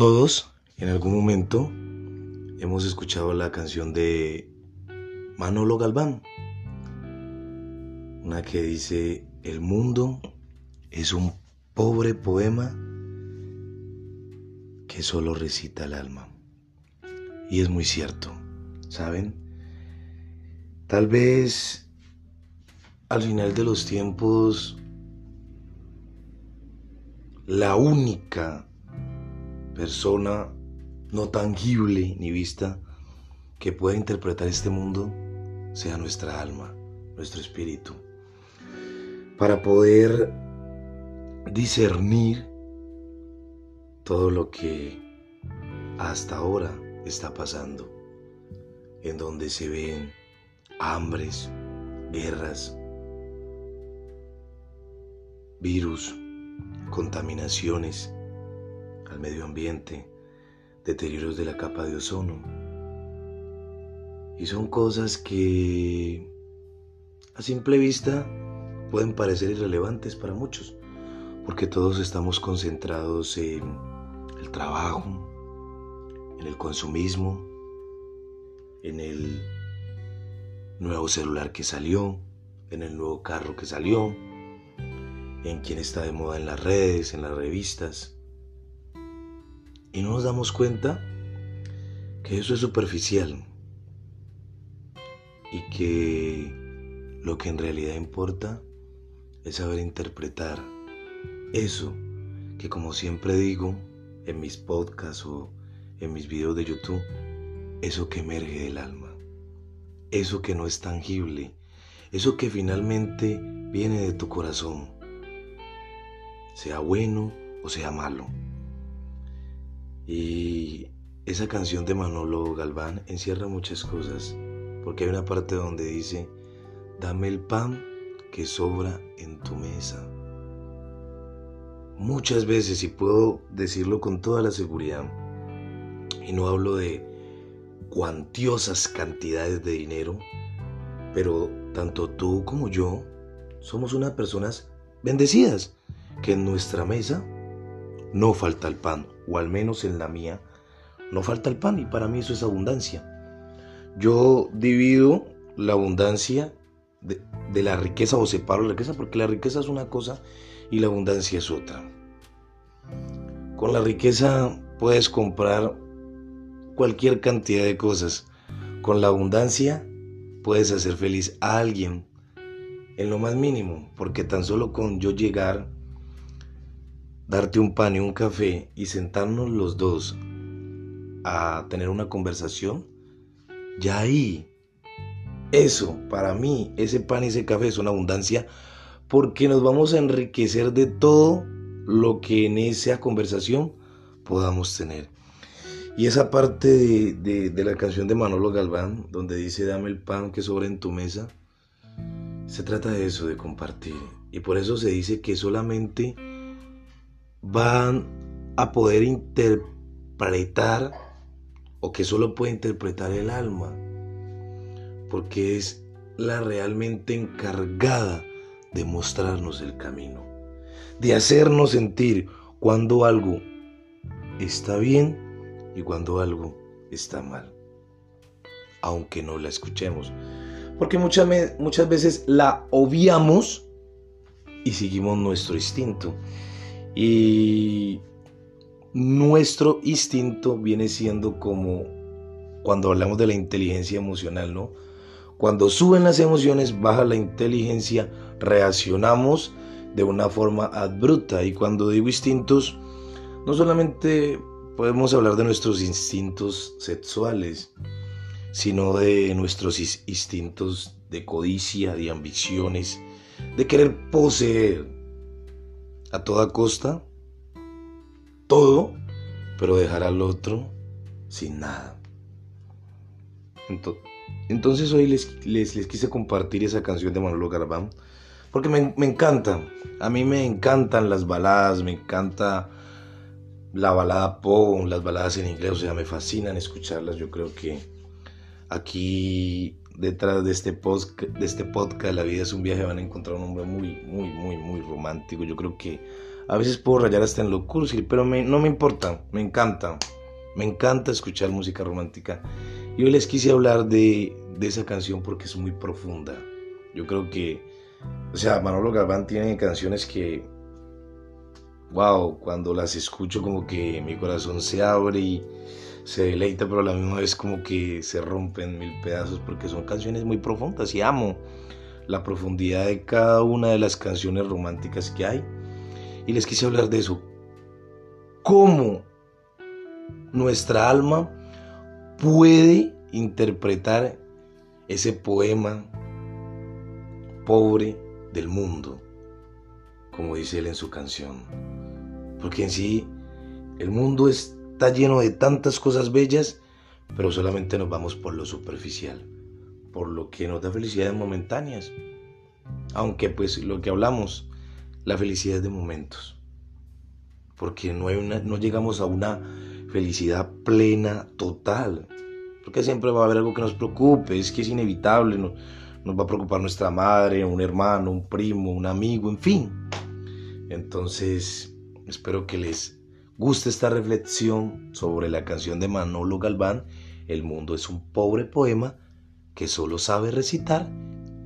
Todos, en algún momento, hemos escuchado la canción de Manolo Galván, una que dice, el mundo es un pobre poema que solo recita el alma. Y es muy cierto, ¿saben? Tal vez al final de los tiempos la única persona no tangible ni vista que pueda interpretar este mundo sea nuestra alma, nuestro espíritu, para poder discernir todo lo que hasta ahora está pasando, en donde se ven hambres, guerras, virus, contaminaciones al medio ambiente, deterioros de la capa de ozono. Y son cosas que a simple vista pueden parecer irrelevantes para muchos, porque todos estamos concentrados en el trabajo, en el consumismo, en el nuevo celular que salió, en el nuevo carro que salió, en quien está de moda en las redes, en las revistas. Y no nos damos cuenta que eso es superficial y que lo que en realidad importa es saber interpretar eso que como siempre digo en mis podcasts o en mis videos de YouTube, eso que emerge del alma, eso que no es tangible, eso que finalmente viene de tu corazón sea bueno o sea malo. Y esa canción de Manolo Galván encierra muchas cosas, porque hay una parte donde dice, dame el pan que sobra en tu mesa. Muchas veces, y puedo decirlo con toda la seguridad, y no hablo de cuantiosas cantidades de dinero, pero tanto tú como yo somos unas personas bendecidas que en nuestra mesa no falta el pan, o al menos en la mía, no falta el pan y para mí eso es abundancia. Yo divido la abundancia de, la riqueza o separo la riqueza porque la riqueza es una cosa y la abundancia es otra. Con la riqueza puedes comprar cualquier cantidad de cosas. Con la abundancia puedes hacer feliz a alguien en lo más mínimo, porque tan solo con yo llegar darte un pan y un café y sentarnos los dos a tener una conversación, ya ahí, eso, para mí, ese pan y ese café es una abundancia porque nos vamos a enriquecer de todo lo que en esa conversación podamos tener. Y esa parte de, de, la canción de Manolo Galván, donde dice, dame el pan que sobra en tu mesa, se trata de eso, de compartir. Y por eso se dice que solamente van a poder interpretar o que solo puede interpretar el alma, porque es la realmente encargada de mostrarnos el camino, de hacernos sentir cuando algo está bien y cuando algo está mal, aunque no la escuchemos, porque muchas, muchas veces la obviamos y seguimos nuestro instinto. Y nuestro instinto viene siendo como cuando hablamos de la inteligencia emocional, ¿no? Cuando suben las emociones, baja la inteligencia, reaccionamos de una forma abrupta. Y cuando digo instintos, no solamente podemos hablar de nuestros instintos sexuales, sino de nuestros instintos de codicia, de ambiciones, de querer poseer, a toda costa todo, pero dejar al otro sin nada. Entonces hoy les, les, quise compartir esa canción de Manolo Garbán, porque me, me, encanta, a mí me encantan las baladas, me encanta la balada pop, las baladas en inglés, o sea, me fascinan escucharlas, yo creo que aquí detrás de este, post, de este podcast, La vida es un viaje, van a encontrar un hombre muy, muy, muy, muy romántico. Yo creo que A veces puedo rayar hasta en lo cursi, pero no me importa, me encanta. Me encanta escuchar música romántica. Y hoy les quise hablar de, de esa canción porque es muy profunda. Yo creo que, o sea, Manolo Galván tiene canciones que, wow, cuando las escucho como que mi corazón se abre y se deleita, pero a la misma vez como que se rompen mil pedazos porque son canciones muy profundas y amo la profundidad de cada una de las canciones románticas que hay. Y les quise hablar de eso. ¿Cómo nuestra alma puede interpretar ese poema pobre del mundo, como dice él en su canción? Porque en sí el mundo está lleno de tantas cosas bellas, pero solamente nos vamos por lo superficial, por lo que nos da felicidades momentáneas. Aunque pues lo que hablamos, la felicidad de momentos. Porque no, hay una, no llegamos a una felicidad plena, total. Porque siempre va a haber algo que nos preocupe, es que es inevitable, nos va a preocupar nuestra madre, un hermano, un primo, un amigo, en fin. Entonces, espero que les guste esta reflexión sobre la canción de Manolo Galván, El mundo es un pobre poema que solo sabe recitar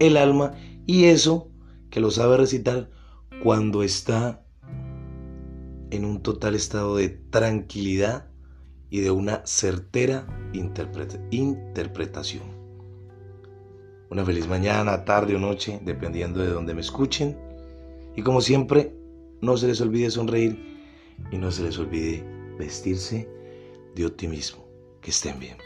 el alma y eso que lo sabe recitar cuando está en un total estado de tranquilidad y de una certera interpretación. Una feliz mañana, tarde o noche, dependiendo de donde me escuchen. Y como siempre, no se les olvide sonreír y no se les olvide vestirse de optimismo. Que estén bien.